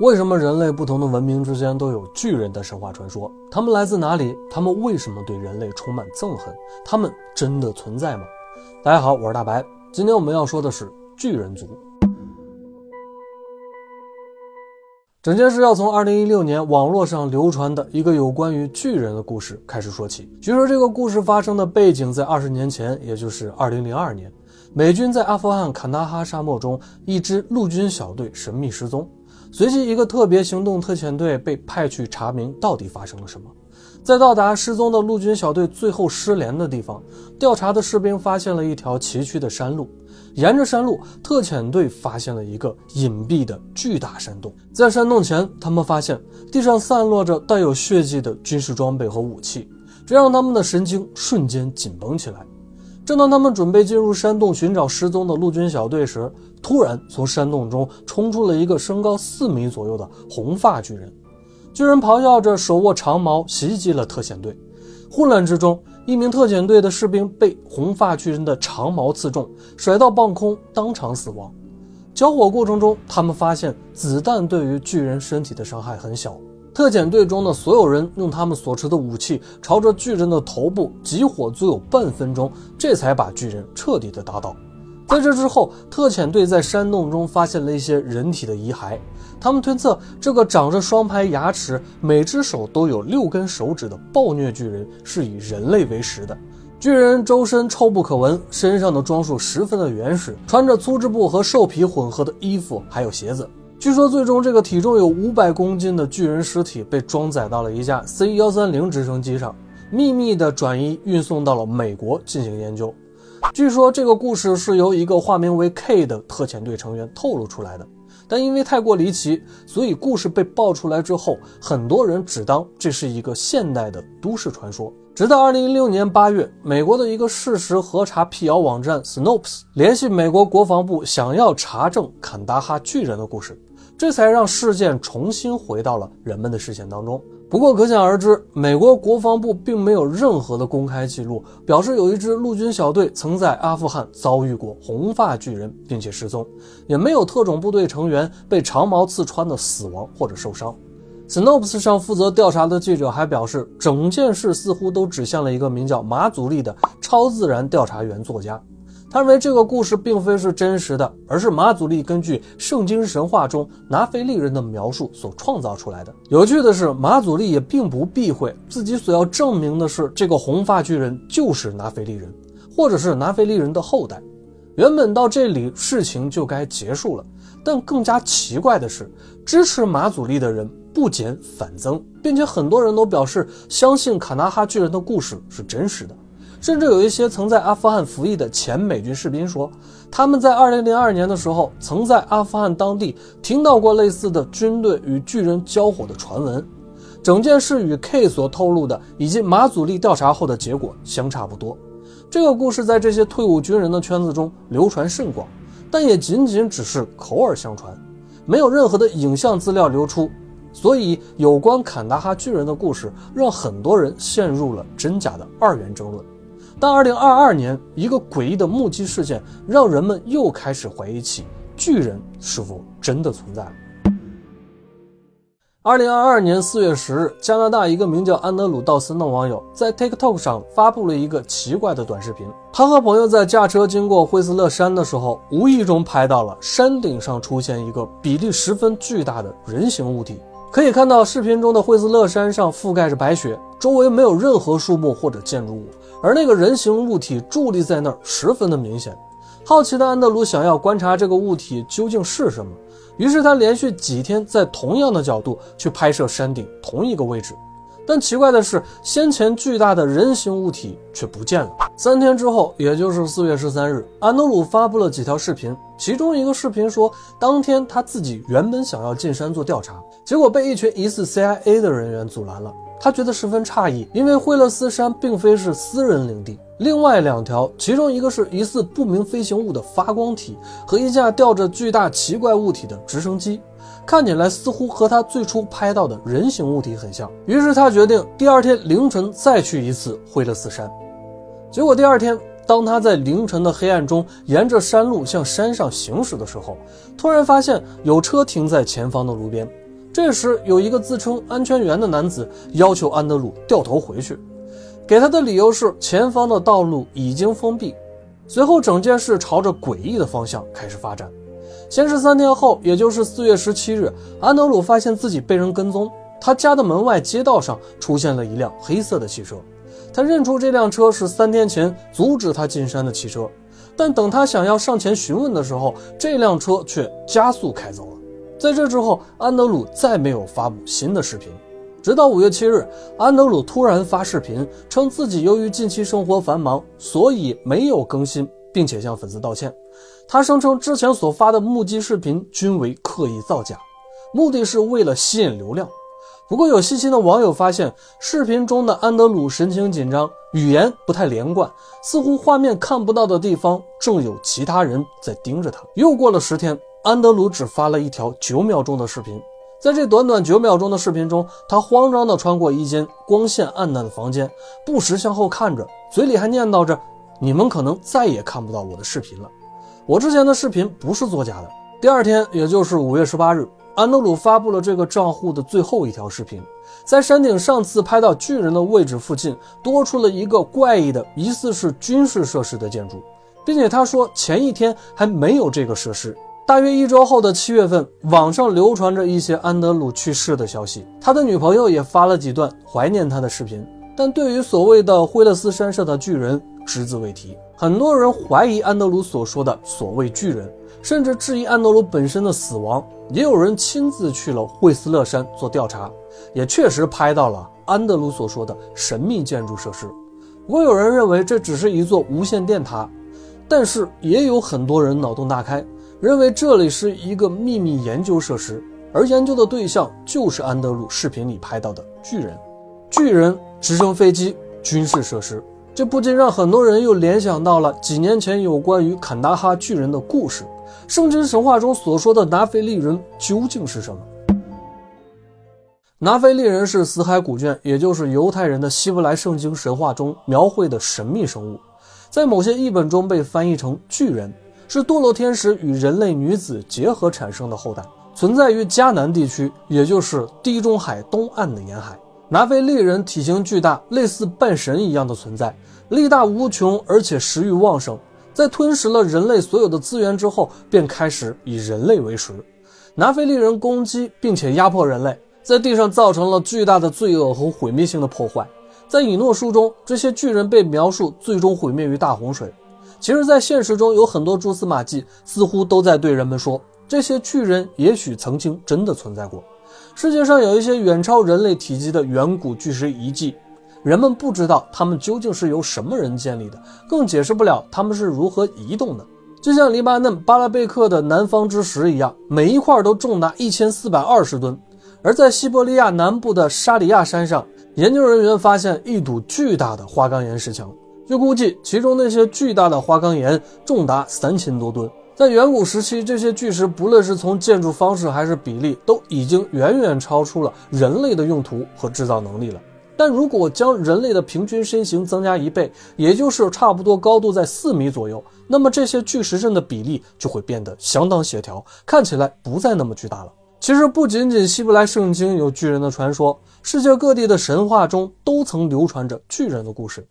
为什么人类不同的文明之间都有巨人的神话传说？他们来自哪里？他们为什么对人类充满憎恨？他们真的存在吗？大家好，我是大白。今天我们要说的是巨人族。整件事要从2016年网络上流传的一个有关于巨人的故事开始说起。据说这个故事发生的背景在二十年前，也就是2002年，美军在阿富汗坎大哈沙漠中，一支陆军小队神秘失踪。随即，一个特别行动特遣队被派去查明到底发生了什么。在到达失踪的陆军小队最后失联的地方，调查的士兵发现了一条崎岖的山路。沿着山路，特遣队发现了一个隐蔽的巨大山洞。在山洞前，他们发现地上散落着带有血迹的军事装备和武器，这让他们的神经瞬间紧绷起来。正当他们准备进入山洞寻找失踪的陆军小队时，突然从山洞中冲出了一个身高四米左右的红发巨人。巨人咆哮着，手握长矛袭击了特遣队。混乱之中，一名特遣队的士兵被红发巨人的长矛刺中，甩到半空，当场死亡。交火过程中，他们发现子弹对于巨人身体的伤害很小。特遣队中的所有人用他们所持的武器朝着巨人的头部集火，足有半分钟，这才把巨人彻底的打倒。在这之后，特遣队在山洞中发现了一些人体的遗骸，他们推测这个长着双排牙齿、每只手都有六根手指的暴虐巨人是以人类为食的。巨人周身臭不可闻，身上的装束十分的原始，穿着粗织布和兽皮混合的衣服，还有鞋子。据说，最终这个体重有五百公斤的巨人尸体被装载到了一架 C 幺三零直升机上，秘密的转移运送到了美国进行研究。据说这个故事是由一个化名为 K 的特遣队成员透露出来的，但因为太过离奇，所以故事被爆出来之后，很多人只当这是一个现代的都市传说。直到二零一六年八月，美国的一个事实核查辟谣网站 Snopes 联系美国国防部，想要查证坎大哈巨人的故事，这才让事件重新回到了人们的视线当中。不过，可想而知，美国国防部并没有任何的公开记录，表示有一支陆军小队曾在阿富汗遭遇过红发巨人，并且失踪，也没有特种部队成员被长矛刺穿的死亡或者受伤。Snopes 上负责调查的记者还表示，整件事似乎都指向了一个名叫马祖利的超自然调查员作家。他认为这个故事并非是真实的，而是马祖利根据圣经神话中拿非利人的描述所创造出来的。有趣的是，马祖利也并不避讳自己所要证明的是，这个红发巨人就是拿非利人，或者是拿非利人的后代。原本到这里事情就该结束了，但更加奇怪的是，支持马祖利的人。不减反增，并且很多人都表示相信卡纳哈巨人的故事是真实的，甚至有一些曾在阿富汗服役的前美军士兵说，他们在2002年的时候曾在阿富汗当地听到过类似的军队与巨人交火的传闻。整件事与 K 所透露的以及马祖利调查后的结果相差不多。这个故事在这些退伍军人的圈子中流传甚广，但也仅仅只是口耳相传，没有任何的影像资料流出。所以，有关坎大哈巨人的故事，让很多人陷入了真假的二元争论。但2022年，一个诡异的目击事件，让人们又开始怀疑起巨人是否真的存在了。2022年4月10日，加拿大一个名叫安德鲁·道森的网友在 TikTok 上发布了一个奇怪的短视频。他和朋友在驾车经过惠斯勒山的时候，无意中拍到了山顶上出现一个比例十分巨大的人形物体。可以看到，视频中的惠斯勒山上覆盖着白雪，周围没有任何树木或者建筑物，而那个人形物体伫立在那儿，十分的明显。好奇的安德鲁想要观察这个物体究竟是什么，于是他连续几天在同样的角度去拍摄山顶同一个位置。但奇怪的是，先前巨大的人形物体却不见了。三天之后，也就是四月十三日，安德鲁发布了几条视频，其中一个视频说，当天他自己原本想要进山做调查，结果被一群疑似 CIA 的人员阻拦了。他觉得十分诧异，因为惠勒斯山并非是私人领地。另外两条，其中一个是疑似不明飞行物的发光体和一架吊着巨大奇怪物体的直升机。看起来似乎和他最初拍到的人形物体很像，于是他决定第二天凌晨再去一次惠勒斯山。结果第二天，当他在凌晨的黑暗中沿着山路向山上行驶的时候，突然发现有车停在前方的路边，这时，有一个自称安全员的男子要求安德鲁掉头回去，给他的理由是前方的道路已经封闭。随后，整件事朝着诡异的方向开始发展。先是三天后，也就是四月十七日，安德鲁发现自己被人跟踪。他家的门外街道上出现了一辆黑色的汽车，他认出这辆车是三天前阻止他进山的汽车。但等他想要上前询问的时候，这辆车却加速开走了。在这之后，安德鲁再没有发布新的视频，直到五月七日，安德鲁突然发视频，称自己由于近期生活繁忙，所以没有更新，并且向粉丝道歉。他声称之前所发的目击视频均为刻意造假，目的是为了吸引流量。不过，有细心的网友发现，视频中的安德鲁神情紧张，语言不太连贯，似乎画面看不到的地方正有其他人在盯着他。又过了十天。安德鲁只发了一条九秒钟的视频，在这短短九秒钟的视频中，他慌张地穿过一间光线暗淡的房间，不时向后看着，嘴里还念叨着：“你们可能再也看不到我的视频了。我之前的视频不是作假的。”第二天，也就是五月十八日，安德鲁发布了这个账户的最后一条视频，在山顶上次拍到巨人的位置附近，多出了一个怪异的、疑似是军事设施的建筑，并且他说前一天还没有这个设施。大约一周后的七月份，网上流传着一些安德鲁去世的消息，他的女朋友也发了几段怀念他的视频，但对于所谓的惠勒斯山上的巨人只字未提。很多人怀疑安德鲁所说的所谓巨人，甚至质疑安德鲁本身的死亡。也有人亲自去了惠斯勒山做调查，也确实拍到了安德鲁所说的神秘建筑设施。不过有人认为这只是一座无线电塔，但是也有很多人脑洞大开。认为这里是一个秘密研究设施，而研究的对象就是安德鲁视频里拍到的巨人、巨人直升飞机、军事设施。这不禁让很多人又联想到了几年前有关于坎大哈巨人的故事。圣经神话中所说的拿菲利人究竟是什么？拿菲利人是死海古卷，也就是犹太人的希伯来圣经神话中描绘的神秘生物，在某些译本中被翻译成巨人。是堕落天使与人类女子结合产生的后代，存在于迦南地区，也就是地中海东岸的沿海。拿菲利人体型巨大，类似半神一样的存在，力大无穷，而且食欲旺盛。在吞食了人类所有的资源之后，便开始以人类为食。拿菲利人攻击并且压迫人类，在地上造成了巨大的罪恶和毁灭性的破坏。在以诺书中，这些巨人被描述最终毁灭于大洪水。其实，在现实中有很多蛛丝马迹，似乎都在对人们说，这些巨人也许曾经真的存在过。世界上有一些远超人类体积的远古巨石遗迹，人们不知道它们究竟是由什么人建立的，更解释不了它们是如何移动的。就像黎巴嫩巴拉贝克的南方之石一样，每一块都重达一千四百二十吨。而在西伯利亚南部的沙里亚山上，研究人员发现一堵巨大的花岗岩石墙。据估计，其中那些巨大的花岗岩重达三千多吨。在远古时期，这些巨石不论是从建筑方式还是比例，都已经远远超出了人类的用途和制造能力了。但如果将人类的平均身形增加一倍，也就是差不多高度在四米左右，那么这些巨石阵的比例就会变得相当协调，看起来不再那么巨大了。其实，不仅仅希伯来圣经有巨人的传说，世界各地的神话中都曾流传着巨人的故事。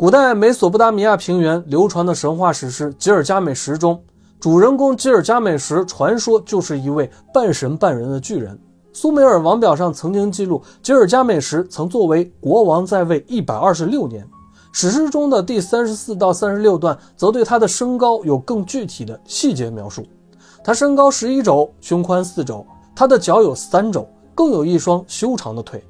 古代美索不达米亚平原流传的神话史诗《吉尔加美什》中，主人公吉尔加美什传说就是一位半神半人的巨人。苏美尔王表上曾经记录，吉尔加美什曾作为国王在位一百二十六年。史诗中的第三十四到三十六段则对他的身高有更具体的细节描述。他身高十一肘，胸宽四肘，他的脚有三肘，更有一双修长的腿。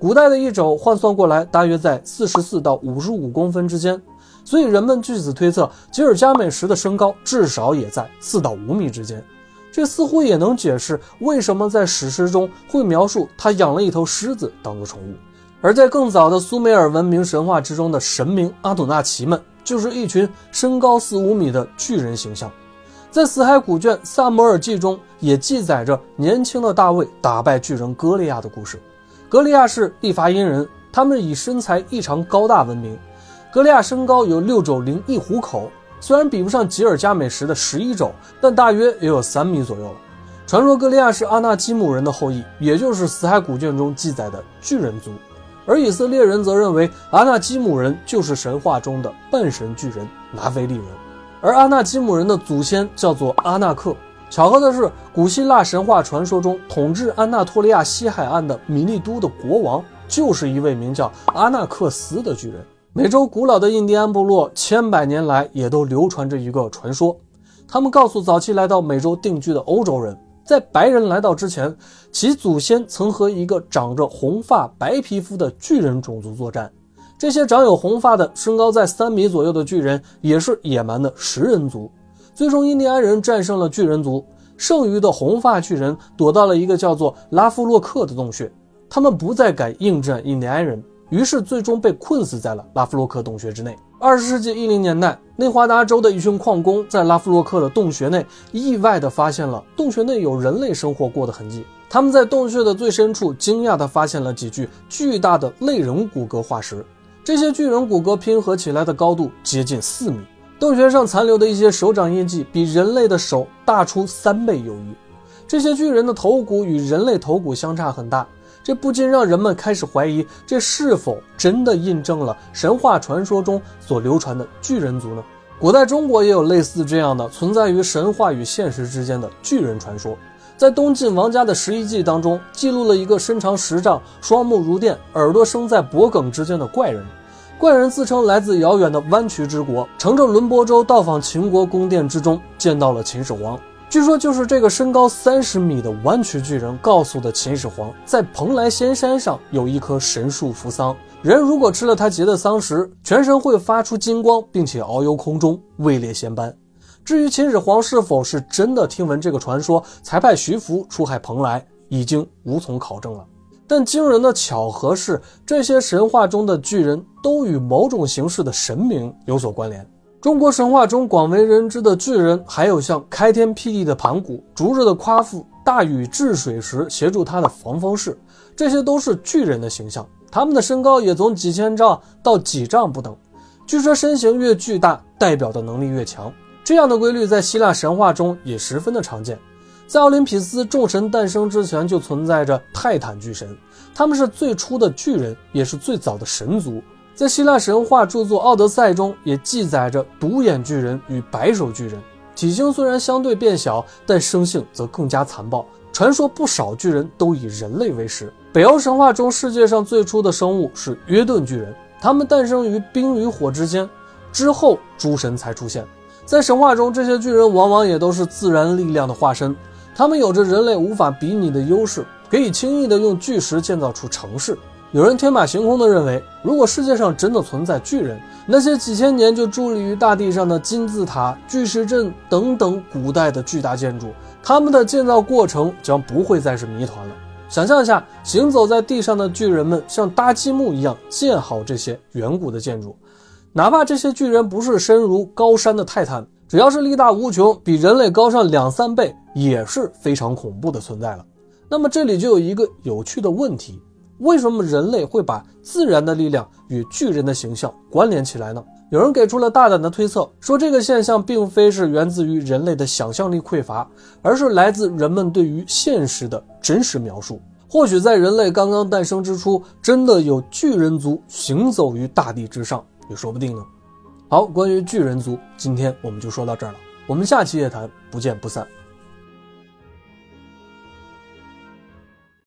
古代的一肘换算过来，大约在四十四到五十五公分之间，所以人们据此推测，吉尔加美什的身高至少也在四到五米之间。这似乎也能解释为什么在史诗中会描述他养了一头狮子当做宠物。而在更早的苏美尔文明神话之中的神明阿努纳奇们，就是一群身高四五米的巨人形象。在死海古卷《萨摩尔记》中，也记载着年轻的大卫打败巨人歌利亚的故事。格利亚是利伐因人，他们以身材异常高大闻名。格利亚身高有六肘零一虎口，虽然比不上吉尔加美什的十一肘，但大约也有三米左右了。传说格利亚是阿纳基姆人的后裔，也就是死海古卷中记载的巨人族。而以色列人则认为阿纳基姆人就是神话中的半神巨人拿非利人，而阿纳基姆人的祖先叫做阿纳克。巧合的是，古希腊神话传说中统治安纳托利亚西海岸的米利都的国王，就是一位名叫阿纳克斯的巨人。美洲古老的印第安部落千百年来也都流传着一个传说，他们告诉早期来到美洲定居的欧洲人。在白人来到之前，其祖先曾和一个长着红发、白皮肤的巨人种族作战。这些长有红发的、身高在三米左右的巨人，也是野蛮的食人族。最终，印第安人战胜了巨人族，剩余的红发巨人躲到了一个叫做拉夫洛克的洞穴。他们不再敢应战印第安人，于是最终被困死在了拉夫洛克洞穴之内。二十世纪一零年代，内华达州的一群矿工在拉夫洛克的洞穴内意外地发现了洞穴内有人类生活过的痕迹。他们在洞穴的最深处惊讶地发现了几具巨大的类人骨骼化石，这些巨人骨骼拼合起来的高度接近四米。洞穴上残留的一些手掌印记比人类的手大出三倍有余。这些巨人的头骨与人类头骨相差很大。这不禁让人们开始怀疑，这是否真的印证了神话传说中所流传的巨人族呢？古代中国也有类似这样的存在于神话与现实之间的巨人传说。在东晋王家的《十一记》当中，记录了一个身长十丈、双目如电、耳朵生在脖颈之间的怪人。怪人自称来自遥远的弯曲之国，乘着轮播舟到访秦国宫殿之中，见到了秦始皇。据说就是这个身高三十米的弯曲巨人告诉的秦始皇，在蓬莱仙山上有一棵神树扶桑，人如果吃了它结的桑实，全身会发出金光，并且遨游空中，位列仙班。至于秦始皇是否是真的听闻这个传说，才派徐福出海蓬莱，已经无从考证了。但惊人的巧合是，这些神话中的巨人都与某种形式的神明有所关联。中国神话中广为人知的巨人，还有像开天辟地的盘古、逐日的夸父、大禹治水时协助他的防风氏，这些都是巨人的形象。他们的身高也从几千丈到几丈不等。据说身形越巨大，代表的能力越强。这样的规律在希腊神话中也十分的常见。在奥林匹斯众神诞生之前，就存在着泰坦巨神，他们是最初的巨人，也是最早的神族。在希腊神话著作《奥德赛》中，也记载着独眼巨人与白手巨人。体型虽然相对变小，但生性则更加残暴。传说不少巨人都以人类为食。北欧神话中，世界上最初的生物是约顿巨人，他们诞生于冰与火之间，之后诸神才出现。在神话中，这些巨人往往也都是自然力量的化身，他们有着人类无法比拟的优势，可以轻易地用巨石建造出城市。有人天马行空地认为，如果世界上真的存在巨人，那些几千年就伫立于大地上的金字塔、巨石阵等等古代的巨大建筑，他们的建造过程将不会再是谜团了。想象一下，行走在地上的巨人们像搭积木一样建好这些远古的建筑，哪怕这些巨人不是身如高山的泰坦，只要是力大无穷，比人类高上两三倍，也是非常恐怖的存在了。那么这里就有一个有趣的问题。为什么人类会把自然的力量与巨人的形象关联起来呢？有人给出了大胆的推测，说这个现象并非是源自于人类的想象力匮乏，而是来自人们对于现实的真实描述。或许在人类刚刚诞生之初，真的有巨人族行走于大地之上，也说不定呢。好，关于巨人族，今天我们就说到这儿了。我们下期夜谈不见不散。